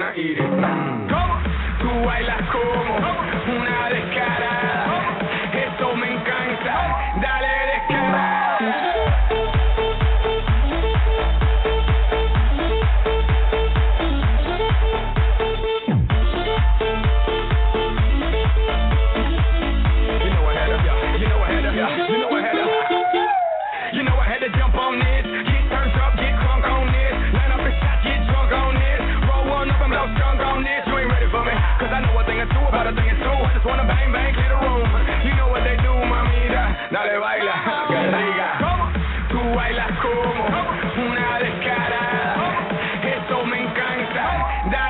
wanna eat it. ¿Cómo? Tú bailas como una descarada. A thing or two. I just wanna bang, bang, clear the room. You know what they do, mamita. Dale baila, que rica. Tú bailas como una descarada. Eso me encanta. Dale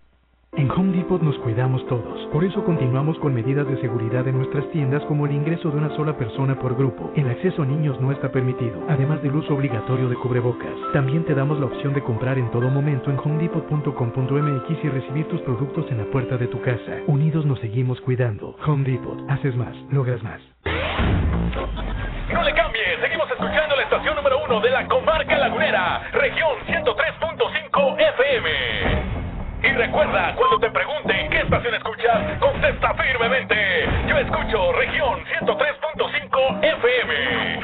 En Home Depot nos cuidamos todos. Por eso continuamos con medidas de seguridad en nuestras tiendas como el ingreso de una sola persona por grupo. El acceso a niños no está permitido, además del uso obligatorio de cubrebocas. También te damos la opción de comprar en todo momento en homedepot.com.mx y recibir tus productos en la puerta de tu casa. Unidos nos seguimos cuidando. Home Depot. Haces más, logras más. No le cambie, seguimos escuchando la estación número uno de la comarca lagunera, región 103.5 FM. Y recuerda, cuando te pregunten qué estación escuchas, contesta firmemente. Yo escucho región 103.5 FM.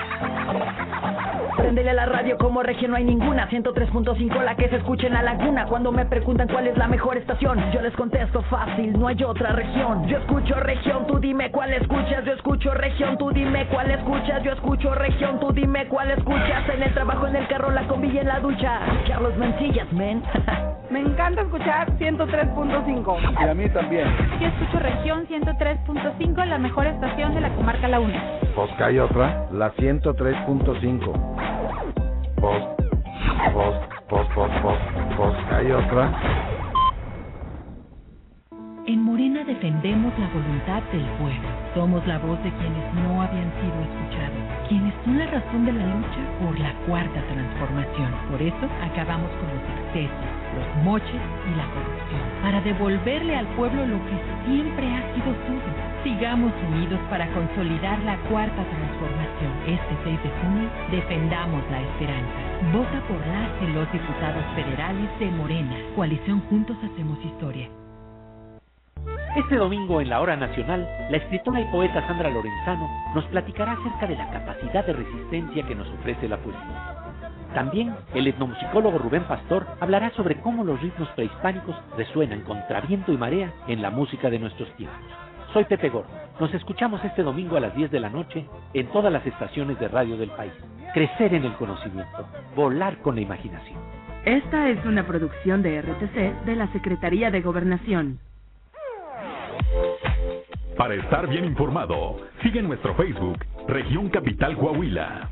Prendele a la radio como región no hay ninguna. 103.5 la que se escucha en la laguna. Cuando me preguntan cuál es la mejor estación Yo les contesto fácil, no hay otra región. Yo escucho región, tú dime cuál escuchas. Yo escucho región, tú dime cuál escuchas. Yo escucho región, tú dime cuál escuchas. En el trabajo, en el carro, la combi y en la ducha. Carlos Mencillas, men Me encanta escuchar 103.5. Y a mí también. Yo escucho región 103.5, la mejor estación de la comarca La Una. Pues que hay otra, la 103.5. Pues, pues, pues, pues, pues, pues que hay otra. En Morena defendemos la voluntad del pueblo. Somos la voz de quienes no habían sido escuchados, quienes son la razón de la lucha por la cuarta transformación. Por eso acabamos con los excesos, los moches y la corrupción, para devolverle al pueblo lo que siempre ha sido suyo. Sigamos unidos para consolidar la cuarta transformación. Este 6 de junio defendamos la esperanza. Vota por las y los diputados federales de Morena. Coalición Juntos Hacemos Historia. Este domingo en la Hora Nacional, la escritora y poeta Sandra Lorenzano nos platicará acerca de la capacidad de resistencia que nos ofrece la poesía. También el etnomusicólogo Rubén Pastor hablará sobre cómo los ritmos prehispánicos resuenan contra viento y marea en la música de nuestros tiempos. Soy Pepe Gordo. Nos escuchamos este domingo a las 10 de la noche en todas las estaciones de radio del país. Crecer en el conocimiento, volar con la imaginación. Esta es una producción de RTC de la Secretaría de Gobernación. Para estar bien informado, sigue nuestro Facebook, Región Capital Coahuila.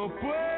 No puedo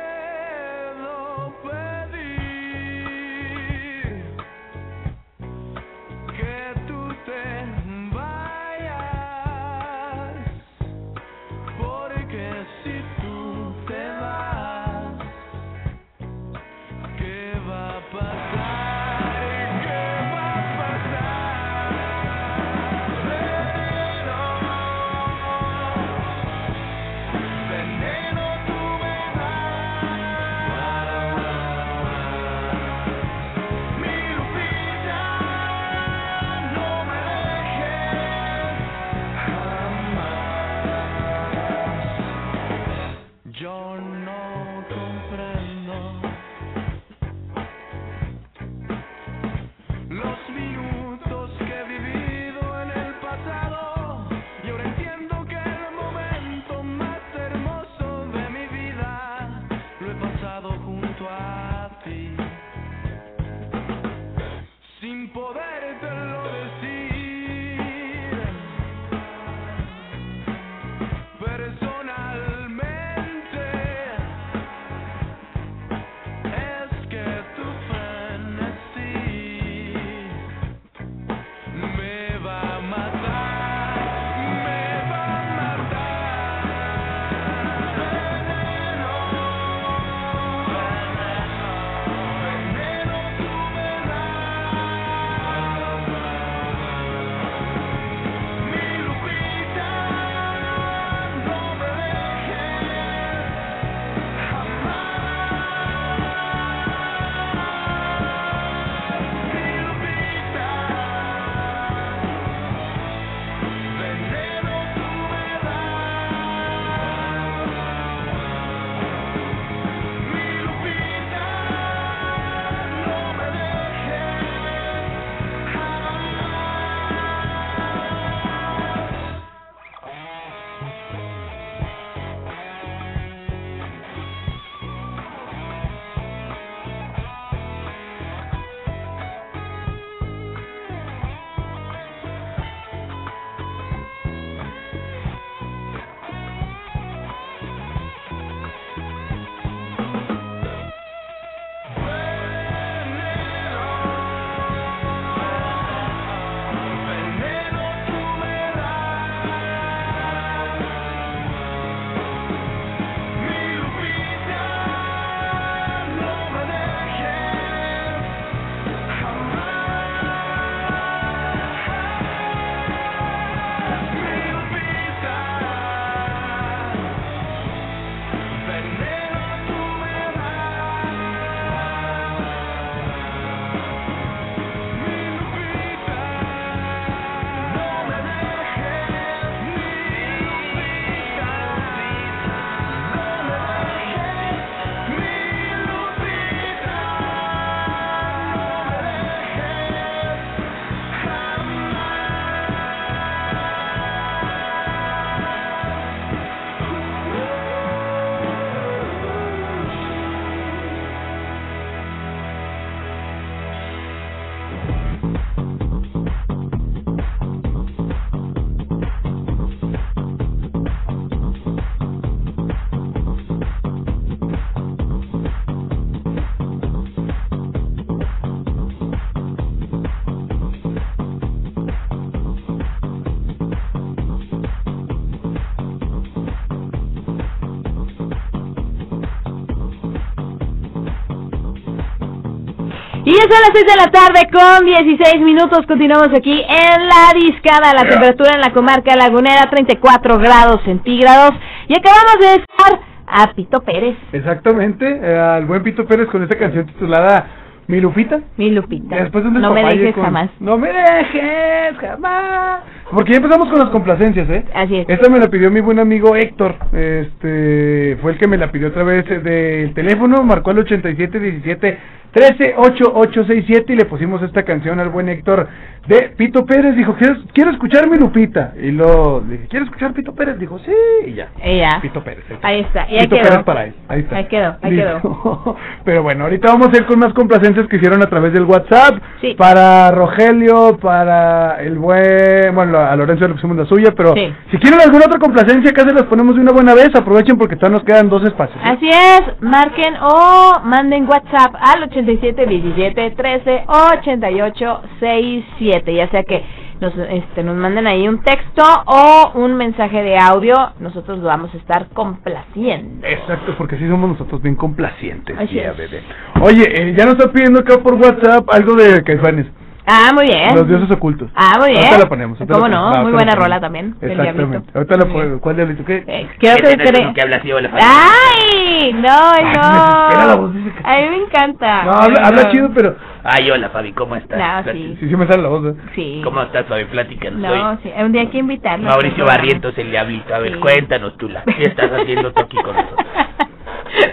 ya son las 6 de la tarde con 16 minutos. Continuamos aquí en la discada. La temperatura en la comarca lagunera 34 grados centígrados. Y acabamos de estar a Pito Pérez. Exactamente, eh, al buen Pito Pérez con esta canción titulada Mi Lupita. Mi Lupita. Después de un no me dejes con- jamás. No me dejes jamás. Porque ya empezamos con las complacencias, ¿eh? Así es. Esta me la pidió mi buen amigo Héctor. Este fue el que me la pidió otra vez del teléfono, marcó el 8717 138867 y le pusimos esta canción al buen Héctor de Pito Pérez. Dijo, quiero, quiero escuchar mi Lupita. Y lo dije, ¿quieres escuchar Pito Pérez? Dijo, sí, y ya. Y ya. Pito Pérez. Ahí está. Y ahí Pito quedó. Pérez para él. Ahí está. Ahí quedó, ahí Listo. quedó. Pero bueno, ahorita vamos a ir con más complacencias. complacencias que hicieron a través del WhatsApp. Sí. Para Rogelio, para el buen. Bueno, a Lorenzo le pusimos la suya, pero Sí. si quieren alguna otra complacencia, acá se las ponemos de una buena vez. Aprovechen porque todavía nos quedan dos espacios. Así es, marquen o manden WhatsApp al 87 17 13 88 67, ya sea que nos, este, nos manden ahí un texto o un mensaje de audio, nosotros lo vamos a estar complaciendo. Exacto, porque así somos nosotros bien complacientes. Así yeah, es. bebé. Oye, eh, ya nos está pidiendo acá por WhatsApp algo de Caifanes. Ah, muy bien. Los dioses ocultos. Ah, muy bien. Ahorita la ponemos. ahorita ¿Cómo la no? ponemos. Ah, Muy buena la ponemos. rola también, Exactamente. Ahorita la ponemos. ¿Cuál diablito? ¿Qué? Creo que Ese no es cree- que habla así, hola. ¡Ay! No, desespera la voz, no. A mí me encanta. No, habla, habla chido, pero... Ay, hola, Fabi, ¿cómo estás? No, sí. Sí, sí me sale la voz. ¿eh? Sí. ¿Cómo estás, Fabi? Platícanos. No, Soy sí. Un día hay que invitarlo. Mauricio. Barrientos, el diablito. A ver, Sí. cuéntanos tú, la. ¿qué estás haciendo tú aquí con nosotros?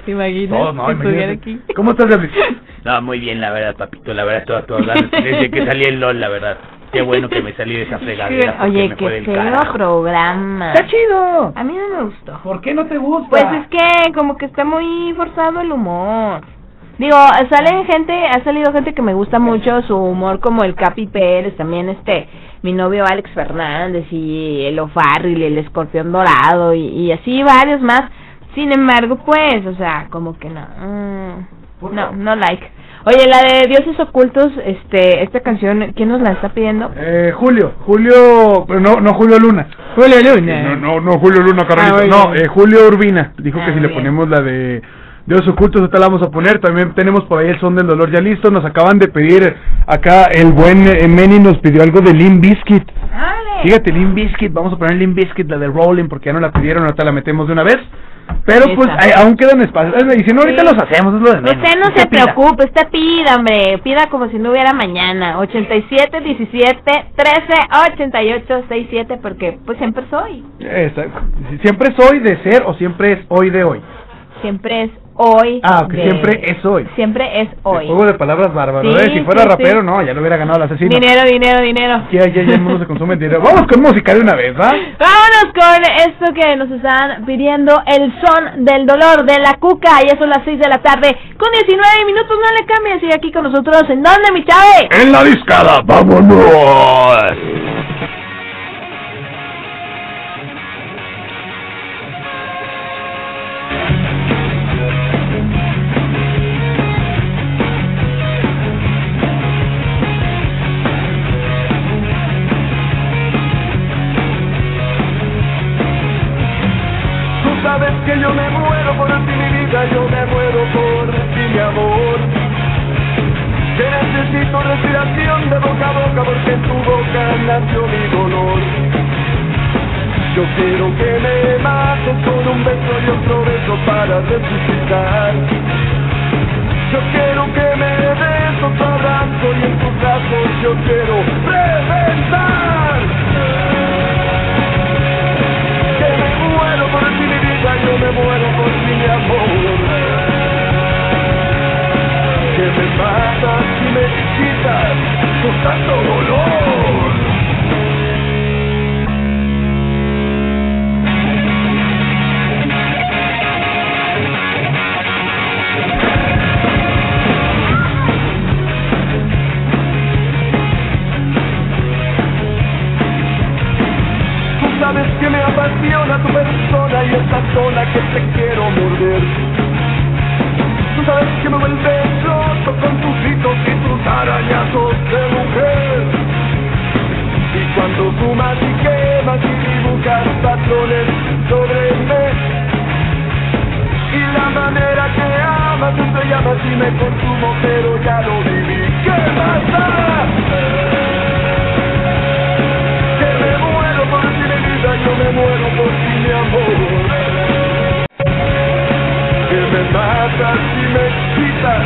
¿Te imaginas? No, no, que estuviera imagínate. aquí. ¿Cómo estás, Diablito? No, muy bien, la verdad, papito, la verdad, todo, todo. Desde que salí el LOL, la verdad. Qué bueno que me salí de esa fregadera. Oye, del feo programa. ¡Está chido! A mí no me gustó. ¿Por qué no te gusta? Pues es que como que está muy forzado el humor. Digo, salen gente, ha salido gente que me gusta mucho su humor como el Capi Pérez, también este, mi novio Alex Fernández y el O'Farrill, el Escorpión Dorado y, y así varios más. Sin embargo, pues, o sea, como que no, mm, no, no like. Oye, la de Dioses Ocultos, este, esta canción, ¿quién nos la está pidiendo? Eh, Julio, Julio, pero no, no Julio Luna. Julio Luna. No, no, no Julio Luna, Carlito. Ah, no, eh, Julio Urbina. Dijo Ah, que si le ponemos la de Dios Ocultos, ahorita la vamos a poner. También tenemos por ahí el son del dolor ya listo. Nos acaban de pedir acá el buen eh, Meni nos pidió algo de Limp Bizkit. Fíjate, Limp Bizkit, vamos a poner Limp Bizkit, la de Rolling, porque ya no la pidieron, ahorita la metemos de una vez. Pero pues Esa. ay, aún quedan espacios. Y si no, ahorita Sí. los hacemos, es lo de menos. Usted no Usted se pida. preocupe, usted pida, hombre, pida como si no hubiera mañana. 87 17 13 88 67 porque pues siempre soy. Exacto. Siempre soy de ser o siempre es hoy de hoy. Siempre es hoy. Ah, que de- siempre es hoy. Siempre es hoy. Juego de palabras bárbaro, Sí, ¿eh? Si fuera sí, rapero, sí. no, ya lo hubiera ganado el asesino. Dinero, dinero, dinero. Ya, ya, ya el mundo se consume dinero. Vamos con música de una vez, ¿va? Vámonos con esto que nos están pidiendo, el son del dolor de la cuca. Ya son las 6 de la tarde con 19 minutos, no le cambie, sigue aquí con nosotros. ¿En dónde, mi chave? En la discada, vámonos. Te quiero morder. Tú sabes que me vuelve loco con tus gritos y tus arañazos de mujer. Y cuando fumas y quemas y dibujas patrones sobre mí. Y la manera que amas, tú te llamas y me consumo, matas y me quitas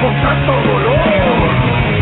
con tanto dolor.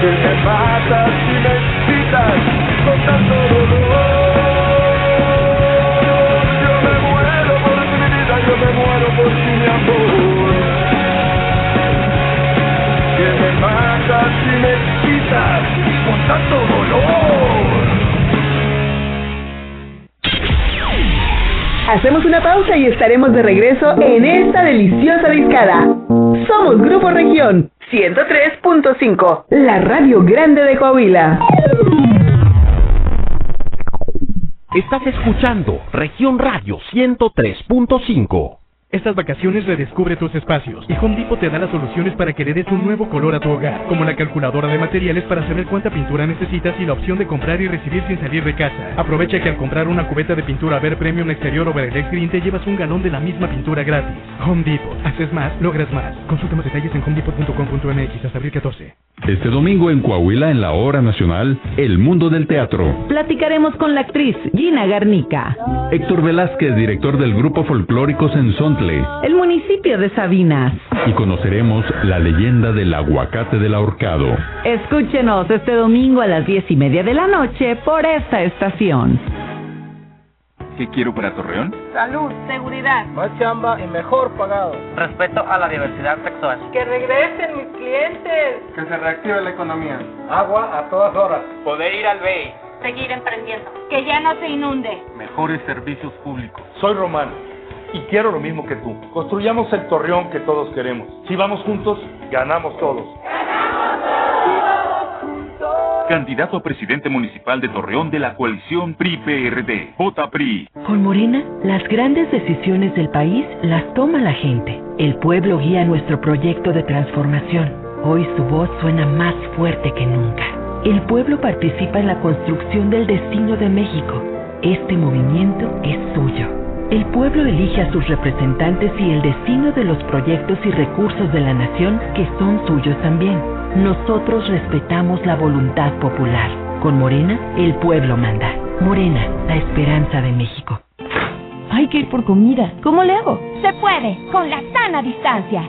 Que me matas y me excitas con tanto dolor. Yo me muero por mi vida, yo me muero por mi amor. Que me matas y me excitas con tanto dolor. Hacemos una pausa y estaremos de regreso en esta deliciosa discada. Somos Grupo Región 103.5, la radio grande de Coahuila. Estás escuchando Región Radio 103.5. Estas vacaciones redescubre tus espacios y Home Depot te da las soluciones para que le des un nuevo color a tu hogar, como la calculadora de materiales para saber cuánta pintura necesitas y la opción de comprar y recibir sin salir de casa. Aprovecha que al comprar una cubeta de pintura Ver Premium Exterior o Verelex Green te llevas un galón de la misma pintura gratis. Home Depot. Haces más, logras más. Consulta más detalles en homedepot.com.mx hasta abril 14. Este domingo en Coahuila, en la hora nacional, El Mundo del Teatro. Platicaremos con la actriz Gina Garnica. Héctor Velázquez, director del grupo Folclóricos en El municipio de Sabinas. Y conoceremos la leyenda del aguacate del ahorcado. Escúchenos este domingo a las diez y media de la noche por esta estación. ¿Qué quiero para Torreón? Salud, seguridad. Más chamba y mejor pagado. Respeto a la diversidad sexual. Que regresen mis clientes. Que se reactive la economía. Agua a todas horas. Poder ir al BEI. Seguir emprendiendo. Que ya no se inunde. Mejores servicios públicos. Soy Romano y quiero lo mismo que tú. Construyamos el torreón que todos queremos. Si vamos juntos, ganamos todos. Candidato a presidente municipal de Torreón de la coalición PRI-PRD. Vota PRI. Con Morena, las grandes decisiones del país las toma la gente. El pueblo guía nuestro proyecto de transformación. Hoy su voz suena más fuerte que nunca. El pueblo participa en la construcción del destino de México. Este movimiento es suyo. El pueblo elige a sus representantes y el destino de los proyectos y recursos de la nación que son suyos también. Nosotros respetamos la voluntad popular. Con Morena, el pueblo manda. Morena, la esperanza de México. Hay que ir por comida. ¿Cómo le hago? Se puede, con la sana distancia.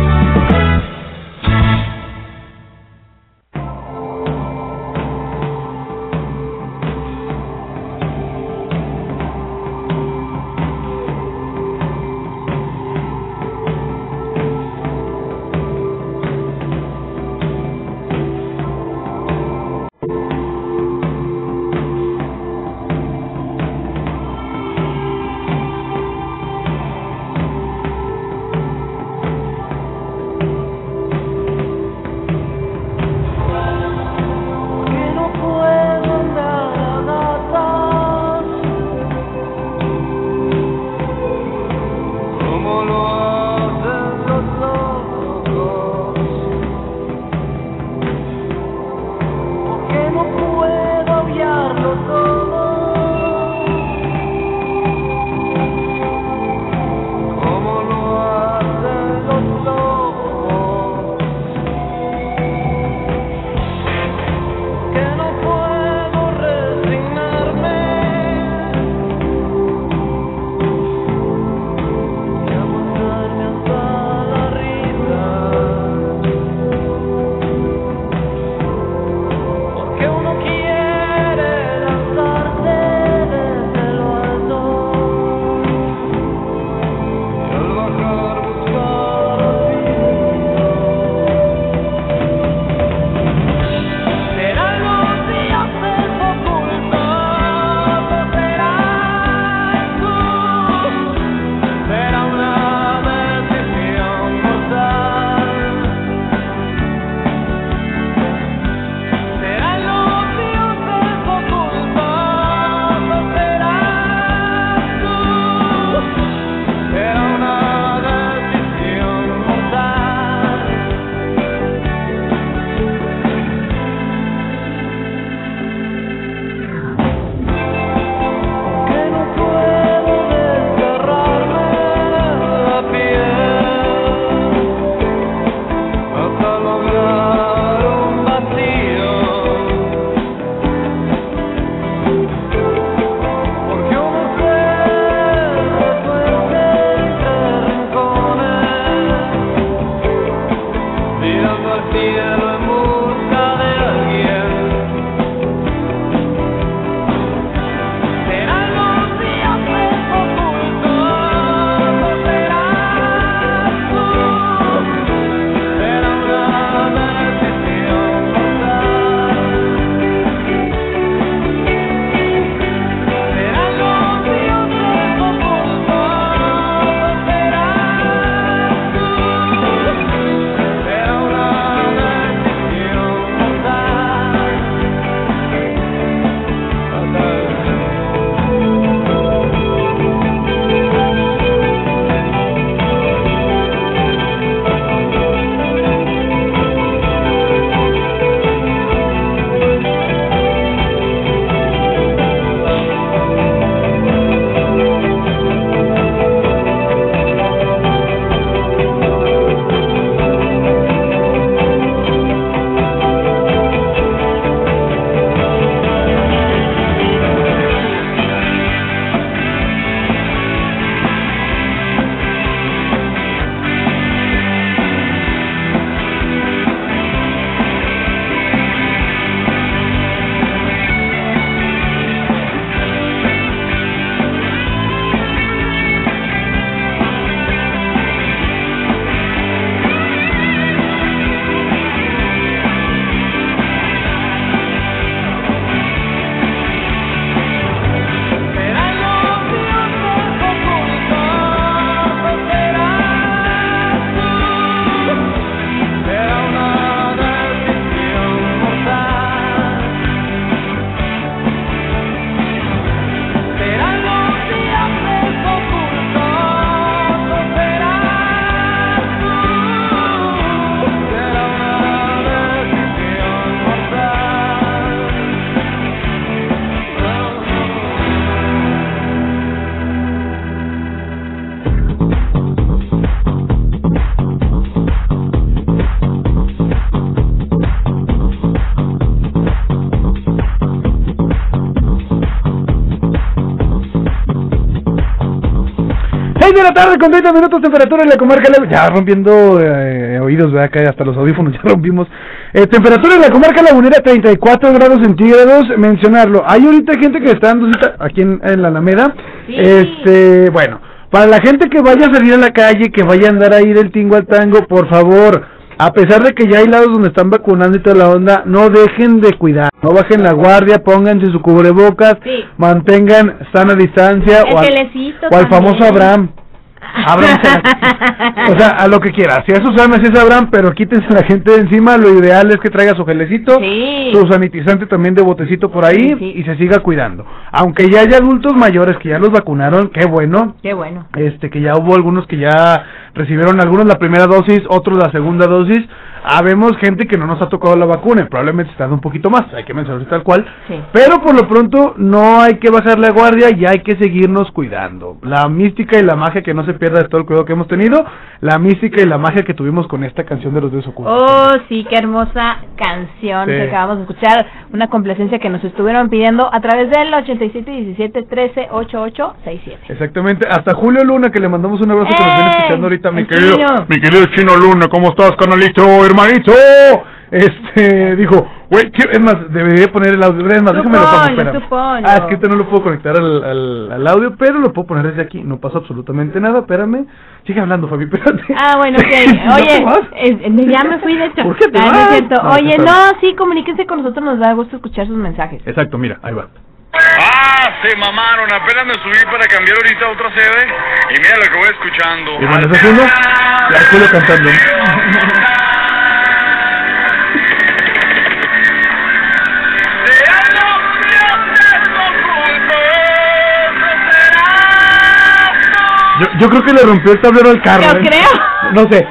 La tarde con 30 minutos temperatura en la comarca. Ya rompiendo eh, oídos, ¿verdad? Acá hasta los audífonos ya rompimos. Eh, temperatura en la comarca lagunera 34 grados centígrados. Mencionarlo. Hay ahorita gente que está dando cita aquí en, en la Alameda. Este, bueno, para la gente que vaya a salir a la calle, que vaya a andar ahí del tingo al tango, por favor. A pesar de que ya hay lados donde están vacunando y toda la onda, no dejen de cuidar, no bajen la guardia, pónganse su cubrebocas, mantengan sana distancia El o al, o famoso Abraham. Abraham la- o sea, a lo que quiera. Si eso sabe, si es Abraham, pero quítense la gente de encima. Lo ideal es que traiga su gelecito, su sanitizante también de botecito por ahí y se siga cuidando. Aunque ya hay adultos mayores que ya los vacunaron, qué bueno. Qué bueno. Este, que ya hubo algunos que ya recibieron algunos la primera dosis, otros la segunda dosis. Habemos gente que no nos ha tocado la vacuna y probablemente está dando un poquito más, hay que mencionarlo tal cual. Pero por lo pronto no hay que bajar la guardia y hay que seguirnos cuidando. La mística y la magia que no se pierda de todo el cuidado que hemos tenido, la mística y la magia que tuvimos con esta canción de los dioses ocultos. Oh, sí, qué hermosa canción Sí. que acabamos de escuchar. Una complacencia que nos estuvieron pidiendo a través del 8717 13 8867. Exactamente, hasta Julio Luna que le mandamos un abrazo que nos viene escuchando ahorita, mi querido, mi querido Chino Luna, ¿cómo estás, canalito, hermanito? Este, dijo, güey, ¿qué- es más, debería poner el audio, es más, déjame lo pongo, espérame. Ah, es que este no lo puedo conectar al, al, al audio, pero lo puedo poner desde aquí, no pasa absolutamente nada, espérame, sigue hablando, Fabi, espérate. Ah, bueno, ok. ¿No te Oye, vas? eh, eh, ya me fui de hecho. ¿Por qué te Ah, no es cierto. No, Oye, no, sí, comuníquense con nosotros, nos da gusto escuchar sus mensajes. Exacto, mira, ahí va. Ah, se mamaron, apenas me subí para cambiar ahorita a otra sede y mira lo que voy escuchando. Y bueno, ¿estás haciendo? Ya Julio cantando. Yo, yo creo que le rompió el tablero al carro. Yo ¿eh? creo. No sé.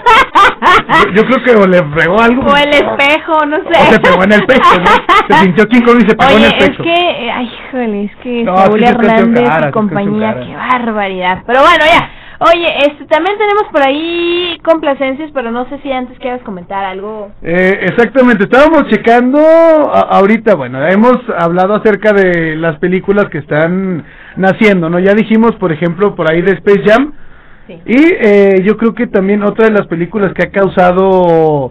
Yo, yo creo que o le fregó algo. O el espejo, no sé. O se pegó en el pecho, ¿no? Se sintió King Kong y se pegó Oye, en el es pecho. que, eh, ay, híjole, es que No, Saúl es Hernández cara, y es compañía, qué barbaridad. Pero bueno, ya. Oye, este, también tenemos por ahí complacencias, pero no sé si antes quieras comentar algo. Eh, exactamente, estábamos checando a- ahorita, bueno, hemos hablado acerca de las películas que están naciendo, ¿no? Ya dijimos, por ejemplo, por ahí de Space Jam. Y eh, yo creo que también otra de las películas que ha causado,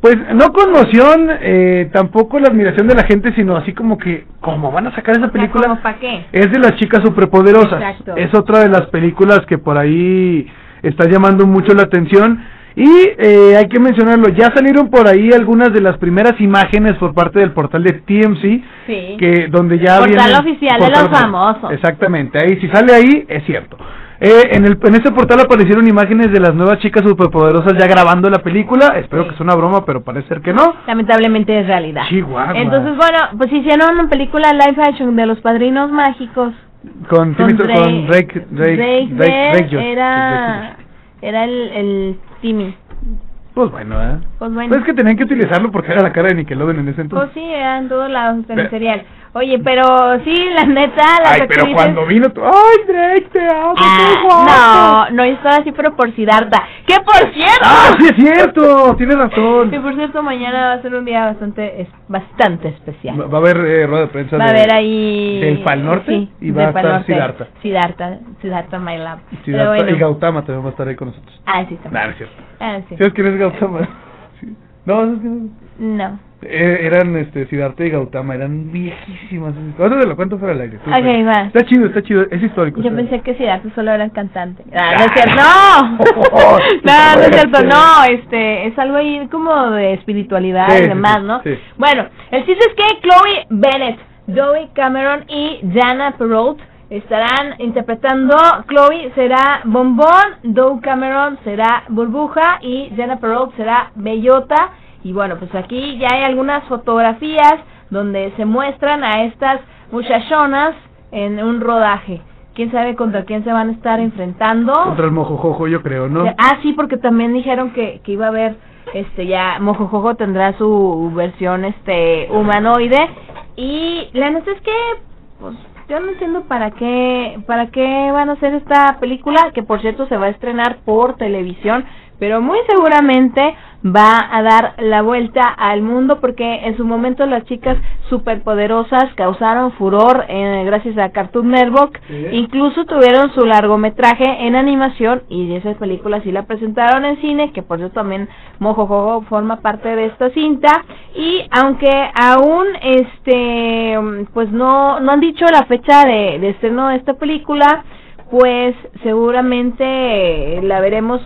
pues, no conmoción, eh, tampoco la admiración de la gente, sino así como que, ¿cómo van a sacar esa película? ¿Para qué? Es de las chicas superpoderosas. Exacto. Es otra de las películas que por ahí está llamando mucho la atención. Y eh, hay que mencionarlo, ya salieron por ahí algunas de las primeras imágenes por parte del portal de TMC, Sí. que donde ya Portal vienen- oficial de portal los famosos. Exactamente, ahí si sale ahí es cierto. Eh, en, el, en este portal aparecieron imágenes de las nuevas chicas superpoderosas ya grabando la película. Espero que sea una broma, pero parece ser que no. Lamentablemente es realidad. Chihuahua. Entonces, bueno, pues hicieron una película live action de los padrinos mágicos. Con, Con Timmy- Drake- con Drake, Drake, Drake Drake, Bell Drake Josh. era, era el, el Timmy. Pues bueno, ¿eh? Pues bueno. Pues es que tenían que utilizarlo porque era la cara de Nickelodeon en ese Pues entonces. sí, era en todos lados en el serial. Oye, pero sí, la neta, las Ay, pero actrices- cuando vino tú, ¡ay, Drake, te amo! Ah, No, no estaba así, pero por Siddhartha. ¡Que por cierto! ¡Ah, sí es cierto! Tienes razón. Que por cierto, mañana va a ser un día bastante es, bastante especial. Va va a haber eh, rueda de prensa Va a haber ahí... del Pal Norte sí, y va a estar Norte. Siddhartha. Siddhartha, Siddhartha My Lab. Pero Siddhartha bueno. y Gautama también va a estar ahí con nosotros. Ah, sí, también. Nah, no es cierto. Ah, sí. ¿Sabes quién es Gautama? Sí. No, ¿sabes quién es? No. Eh, eran este Siddhartha y Gautama, eran viejísimas. Ahora te lo cuento fuera del aire. tú, Ok, va. Está chido, está chido, es histórico. Yo pensé que Siddhartha solo era el cantante. Ah, no es cierto, no. no, no es cierto, no. Este, es algo ahí como de espiritualidad Sí, y demás, ¿no? sí. Bueno, el chiste es que Chloe Bennett, Joey Cameron y Jana Perrault estarán interpretando. Chloe será Bombón, Joe Cameron será Burbuja y Jana Perrault será Bellota. Y bueno, pues aquí ya hay algunas fotografías donde se muestran a estas muchachonas en un rodaje. ¿Quién sabe contra quién se van a estar enfrentando? Contra el mojojojo, yo creo, ¿no? Ah, sí, porque también dijeron que, que iba a haber, este, ya Mojojojo tendrá su versión, este, humanoide. Y la neta es que, pues, yo no entiendo para qué, para qué van a hacer esta película, que por cierto se va a estrenar por televisión, pero muy seguramente va a dar la vuelta al mundo porque en su momento las chicas superpoderosas causaron furor eh, gracias a Cartoon Network, incluso tuvieron su largometraje en animación y esa película sí la presentaron en cine, que por eso también Mojojojo forma parte de esta cinta. Y aunque aún este pues no no han dicho la fecha de, de estreno de esta película, pues seguramente la veremos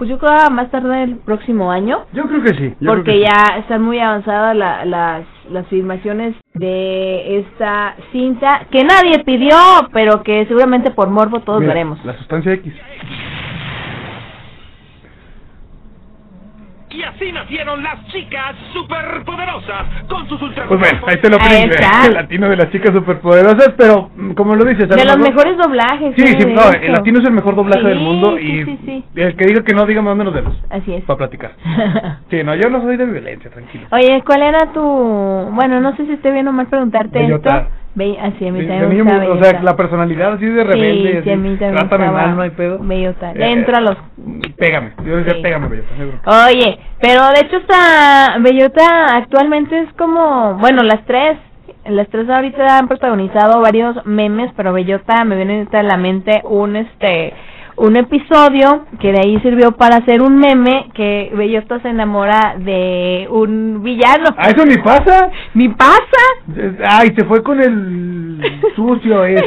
pues yo creo a más tarde el próximo año. Yo creo que sí. yo porque creo que sí. ya están muy avanzadas la- las, las filmaciones de esta cinta que nadie pidió, pero que seguramente por morbo todos Mira, veremos. La sustancia X. Y así nacieron las chicas superpoderosas con sus ultra Pues bueno, ahí te lo prende está. el latino de las chicas superpoderosas, pero mm, como lo dices, De lo los mejor- mejores doblajes. Sí, eh, sí, no, el latino es el mejor doblaje del Sí, mundo sí, y sí, sí. el que diga que no, diga más menos dedos. Así es. Para platicar. Sí, no, yo no soy de violencia, tranquilo. Oye, ¿cuál era tu...? Bueno, no sé si esté bien o mal preguntarte Bellota. esto. Ve, así a mí también me gusta o sea, la personalidad así de rebelde, Sí, así, sí, a mí también trátame mal, no hay pedo. Bellota. Le Eh, entro a los... Pégame, yo decía pégame, bellota. Oye, pero de hecho esta Bellota actualmente es como, bueno, las tres, las tres ahorita han protagonizado varios memes, pero Bellota me viene ahorita a la mente un este un episodio que de ahí sirvió para hacer un meme que Bellota se enamora de un villano. ¿Ah, eso ni pasa? Ni pasa. Ay, se fue con el sucio ese.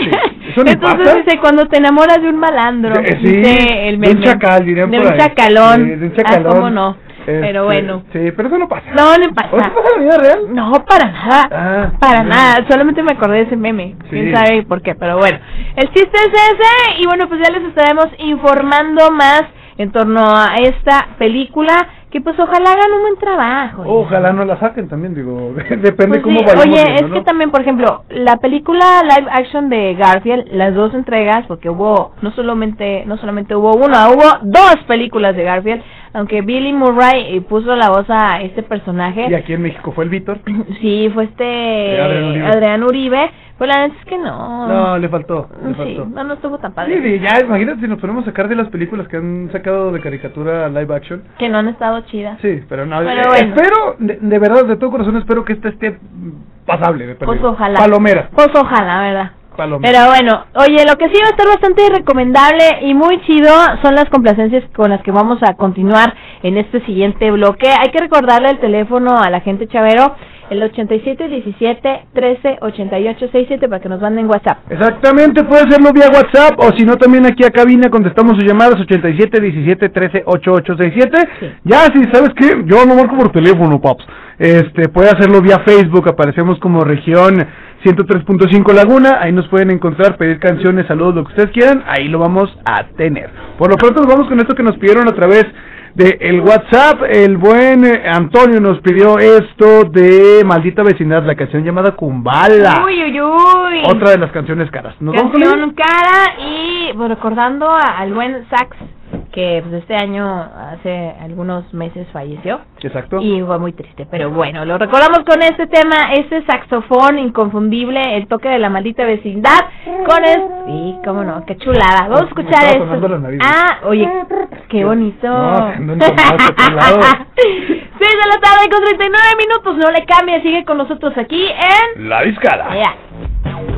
¿Eso ni Entonces pasa? dice, cuando te enamoras de un malandro, Eh, sí, dice el de un chacal, dirían De por un ahí. chacalón. Sí, de un chacalón. Ah, cómo no. Este, Pero bueno. Sí, pero eso no pasa. No, no pasa. ¿O eso pasa en la vida real? No, para nada. Ah, para nada. Solamente me acordé de ese meme. Sí. Quién sabe por qué, pero bueno. El chiste es ese. Y bueno, pues ya les estaremos informando más en torno a esta película. Que pues ojalá hagan un buen trabajo. Ojalá no la saquen también, digo, depende Pues cómo sí, vayamos Oye, es ¿no? que también, por ejemplo, la película live action de Garfield, las dos entregas, porque hubo, no solamente, no solamente hubo una, hubo dos películas de Garfield, aunque Billy Murray eh, puso la voz a este personaje. Y aquí en México fue el Víctor. Sí, fue este Eh, Adrián Uribe. Adrián Uribe. Pues la neta es que no. No, le faltó, le Sí, faltó. no, no estuvo tan padre. sí, ya, imagínate si nos ponemos a sacar de las películas que han sacado de caricatura live action. Que no han estado chidas. Sí, pero no. Pero eh, bueno. Espero, de, de verdad, de todo corazón, espero que esta esté pasable. De Pues ojalá. Palomera. Pues ojalá, ¿verdad? Palomera. Pero bueno, oye, lo que sí va a estar bastante recomendable y muy chido son las complacencias con las que vamos a continuar en este siguiente bloque. Hay que recordarle el teléfono a la gente Chavero, el 8717-138867 para que nos manden WhatsApp. Exactamente, puede hacerlo vía WhatsApp o si no también aquí a cabina contestamos sus llamadas 87 17 13 8867. Ya, si sabes que yo no marco por teléfono, paps. Este, puede hacerlo vía Facebook, aparecemos como región 103.5 Laguna, ahí nos pueden encontrar, pedir canciones, saludos, lo que ustedes quieran, ahí lo vamos a tener. Por lo pronto nos vamos con esto que nos pidieron a través de el WhatsApp, el buen eh, Antonio nos pidió esto de Maldita Vecindad, la canción llamada Kumbala. Uy, uy, uy. Otra de las canciones caras. Canción cara y recordando al buen Sax que pues este año hace algunos meses falleció Exacto. y fue muy triste, pero bueno, lo recordamos con este tema, este saxofón inconfundible, el toque de la maldita vecindad, con el... Sí, cómo no, qué chulada, vamos a escuchar esto. Ah, oye, qué bonito. No, todos lados. 6 de la tarde con 39 minutos, no le cambie, sigue con nosotros aquí en... La discada. Ya.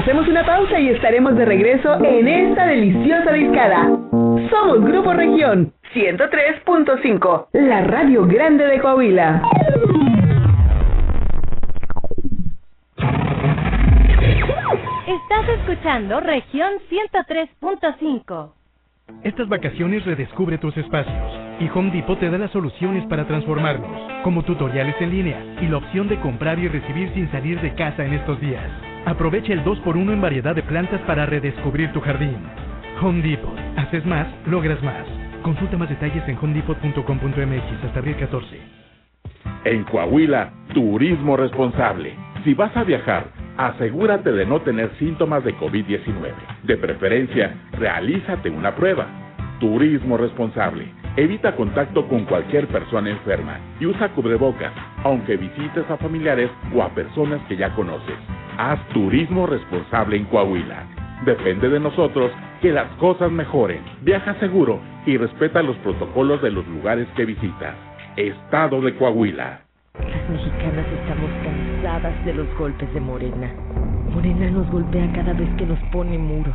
Hacemos una pausa y estaremos de regreso en esta deliciosa discada. Somos Grupo Región 103.5, la radio grande de Coahuila. Estás escuchando región 103.5. Estas vacaciones redescubre tus espacios y Home Depot te da las soluciones para transformarlos, como tutoriales en línea y la opción de comprar y recibir sin salir de casa en estos días. Aprovecha el 2x1 en variedad de plantas para redescubrir tu jardín. Home Depot. Haces más, logras más. Consulta más detalles en homedepot.com.mx hasta abril 14. En Coahuila, turismo responsable. Si vas a viajar, asegúrate de no tener síntomas de COVID-19. De preferencia, realízate una prueba. Turismo responsable. Evita contacto con cualquier persona enferma y usa cubrebocas, aunque visites a familiares o a personas que ya conoces. Haz turismo responsable en Coahuila. Depende de nosotros que las cosas mejoren. Viaja seguro y respeta los protocolos de los lugares que visitas. Estado de Coahuila. Las mexicanas estamos cansadas de los golpes de Morena. Morena nos golpea cada vez que nos pone muros.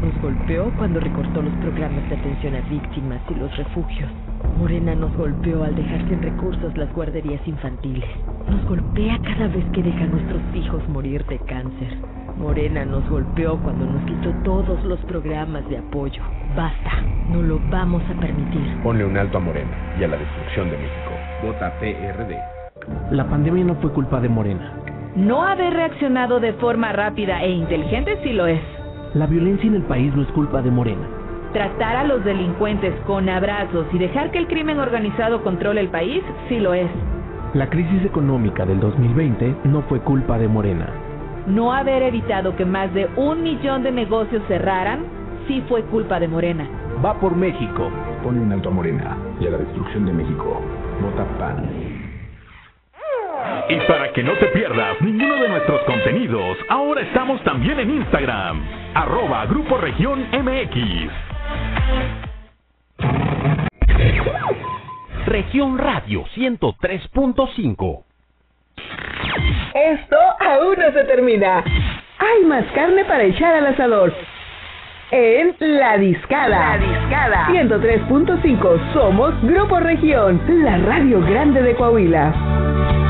Nos golpeó cuando recortó los programas de atención a víctimas y los refugios. Morena nos golpeó al dejar sin recursos las guarderías infantiles. Nos golpea cada vez que deja a nuestros hijos morir de cáncer. Morena nos golpeó cuando nos quitó todos los programas de apoyo. Basta, no lo vamos a permitir. Ponle un alto a Morena y a la destrucción de México. Vota PRD. La pandemia no fue culpa de Morena. No haber reaccionado de forma rápida e inteligente sí lo es. La violencia en el país no es culpa de Morena. Tratar a los delincuentes con abrazos y dejar que el crimen organizado controle el país sí lo es. La crisis económica del 2020 no fue culpa de Morena. No haber evitado que más de un millón de negocios cerraran sí fue culpa de Morena. Va por México. Pone en alto a Morena y a la destrucción de México. Vota PAN. Y para que no te pierdas ninguno de nuestros contenidos, ahora estamos también en Instagram, arroba Grupo Región MX. Región Radio 103.5. Esto aún no se termina. Hay más carne para echar al asador. En La Discada. La Discada. 103.5. Somos Grupo Región, la radio grande de Coahuila.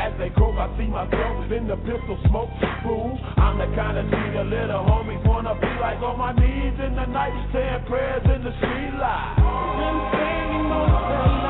As they croak, I see myself in the pistol smoke. Fool, I'm the kind of the little homies wanna be like on my knees in the night, saying prayers in the street light. Been singing most of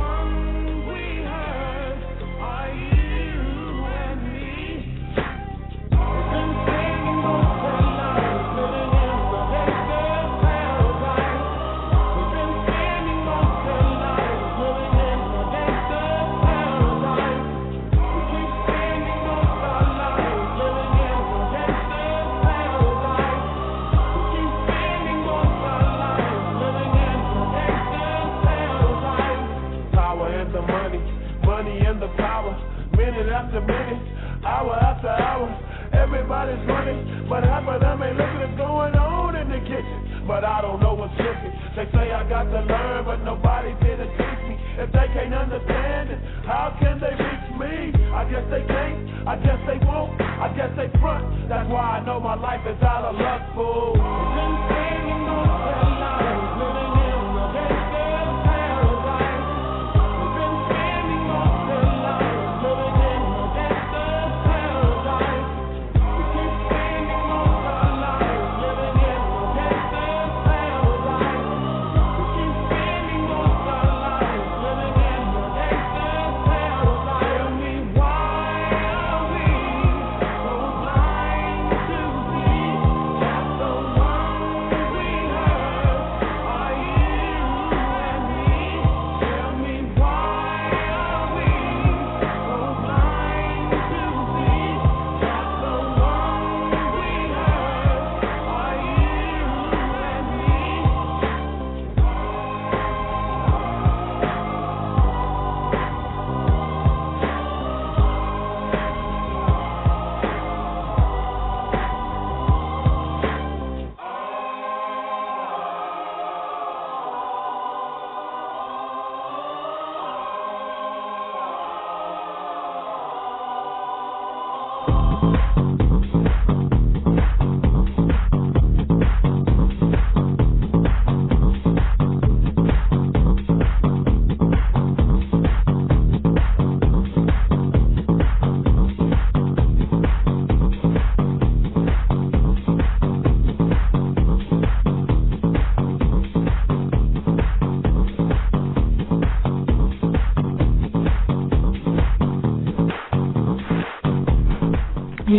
Minute after minute, hour after hour. Everybody's running, but half of them ain't looking what's going on in the kitchen. But I don't know what's cooking. They say I got to learn, but nobody's here to teach me. If they can't understand it, how can they reach me? I guess they can't, I guess they won't, I guess they front. That's why I know my life is out of luck, fool.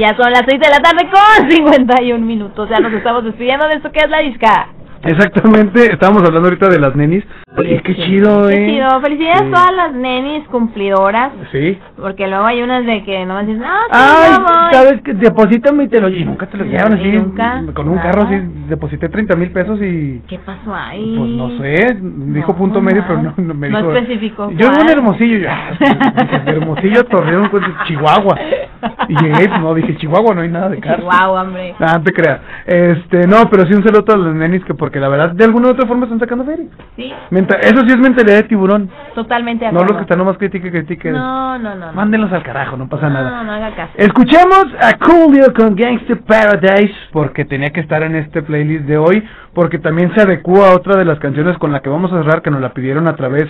Ya son las 6 de la tarde con 51 minutos. Ya nos estamos despidiendo de esto que es la disca. Exactamente, estábamos hablando ahorita de las nenis. Oye, qué chido, Qué eh. chido. Felicidades Sí. a todas las nenis cumplidoras. Sí. Porque luego hay unas de que nomás dicen, no, sí, Ay, voy". sabes que deposítame y te lo y nunca te lo llevan así. nunca? Con un carro así deposité 30 mil pesos y ¿Qué pasó ahí? pues no sé, dijo punto medio, pero no, no me No dijo. especificó Yo en Hermosillo, yo, ah, dije, Hermosillo, Torreón, pues, Chihuahua. Y llegué, pues, no, dije Chihuahua, no hay nada de carro. Chihuahua, hombre. Ah, no te creas. Este, no, pero sí un saludo a los nenis que porque la verdad de alguna u otra forma están sacando feria. Sí, Menta- eso sí es mentalidad de tiburón. totalmente de No los que están nomás critique, critique. No, no, no. no. Mándenlos al carajo, no pasa nada. No, no haga caso. Escuchemos a Coolio con Gangster Paradise porque tenía que estar en este playlist de hoy porque también se adecua a otra de las canciones con la que vamos a cerrar que nos la pidieron a través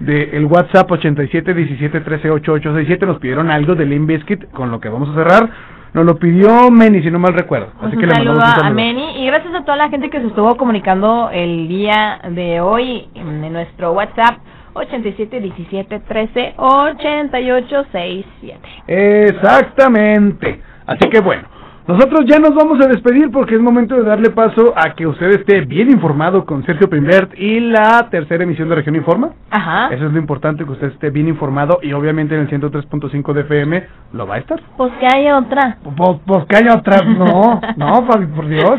del el WhatsApp 87 17 13 8867 nos pidieron algo de Limp Bizkit con lo que vamos a cerrar nos lo pidió Meni si no mal recuerdo así un que le saludo mandamos un a saludo Meni y gracias a toda la gente que se estuvo comunicando el día de hoy en nuestro WhatsApp 871713 8867. Exactamente. Así que bueno, nosotros ya nos vamos a despedir porque es momento de darle paso a que usted esté bien informado con Sergio Primbert y la tercera emisión de Región Informa. Ajá. Eso es lo importante, que usted esté bien informado y obviamente en el 103.5 de FM lo va a estar. Pues que hay otra. Pues, pues que haya otra, no, no, Fabi, por Dios.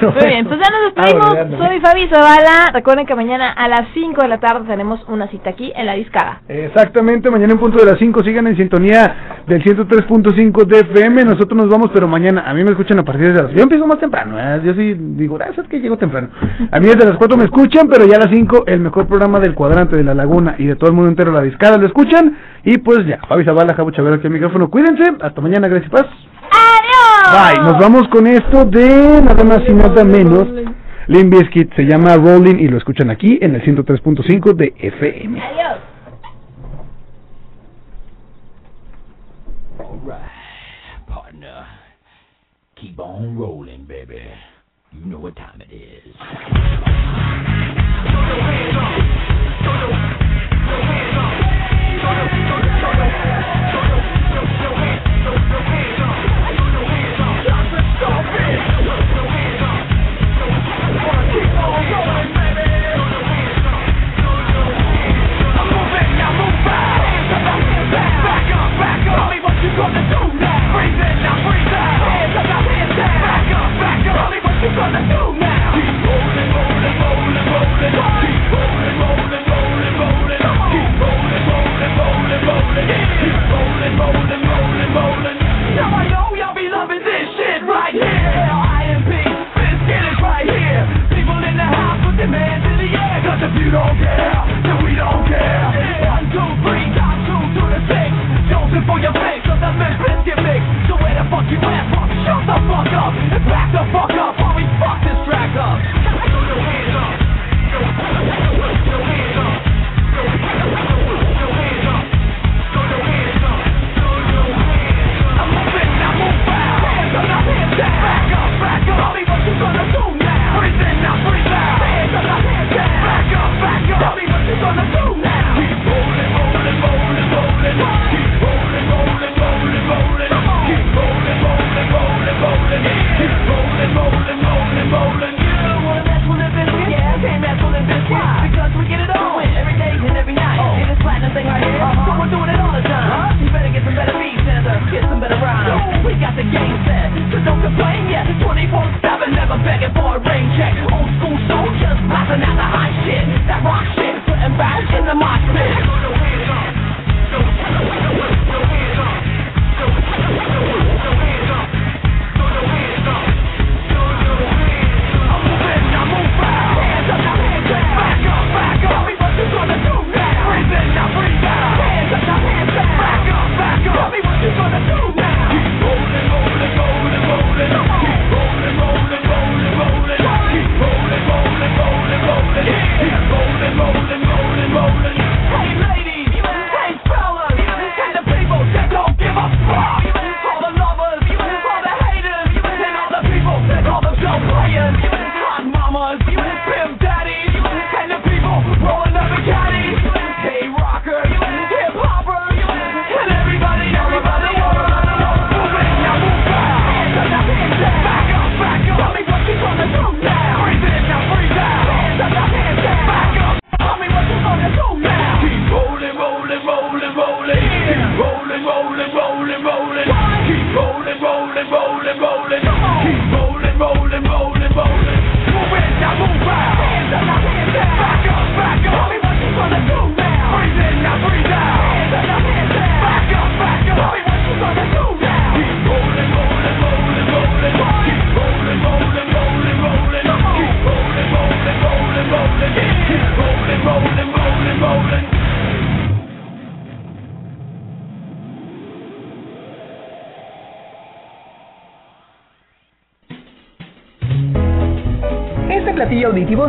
Muy bien, pues ya nos despedimos. Ándale, ándale. Soy Fabi Zavala. Recuerden que mañana a las 5 de la tarde tenemos una cita aquí en la discada. Exactamente, mañana en punto de las 5 sigan en sintonía del 103.5 de FM. Nosotros nos vamos, pero mañana a mí me escuchan a partir de las. Yo empiezo más temprano, ¿eh? yo sí digo, ah, es que llego temprano. A mí desde las 4 me escuchan, pero ya a las 5 el mejor programa del cuadrante de la laguna y de todo el mundo entero, la discada, lo escuchan. Y pues ya, Fabi Zavala, Jabo Chavero aquí al micrófono. Cuídense, hasta mañana, gracias y paz. ¡Adiós! Bye, nos vamos con esto de nada más y nada menos. Limp Bizkit se llama Rolling y lo escuchan aquí en el 103.5 de FM. Adiós. partner. Keep on rolling, baby. You know what time it is.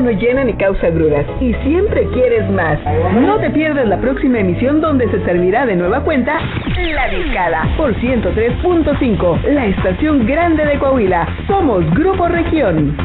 No llena ni causa grudas y siempre quieres más. No te pierdas la próxima emisión donde se servirá de nueva cuenta La Discada por 103.5, la estación grande de Coahuila. Somos Grupo Región.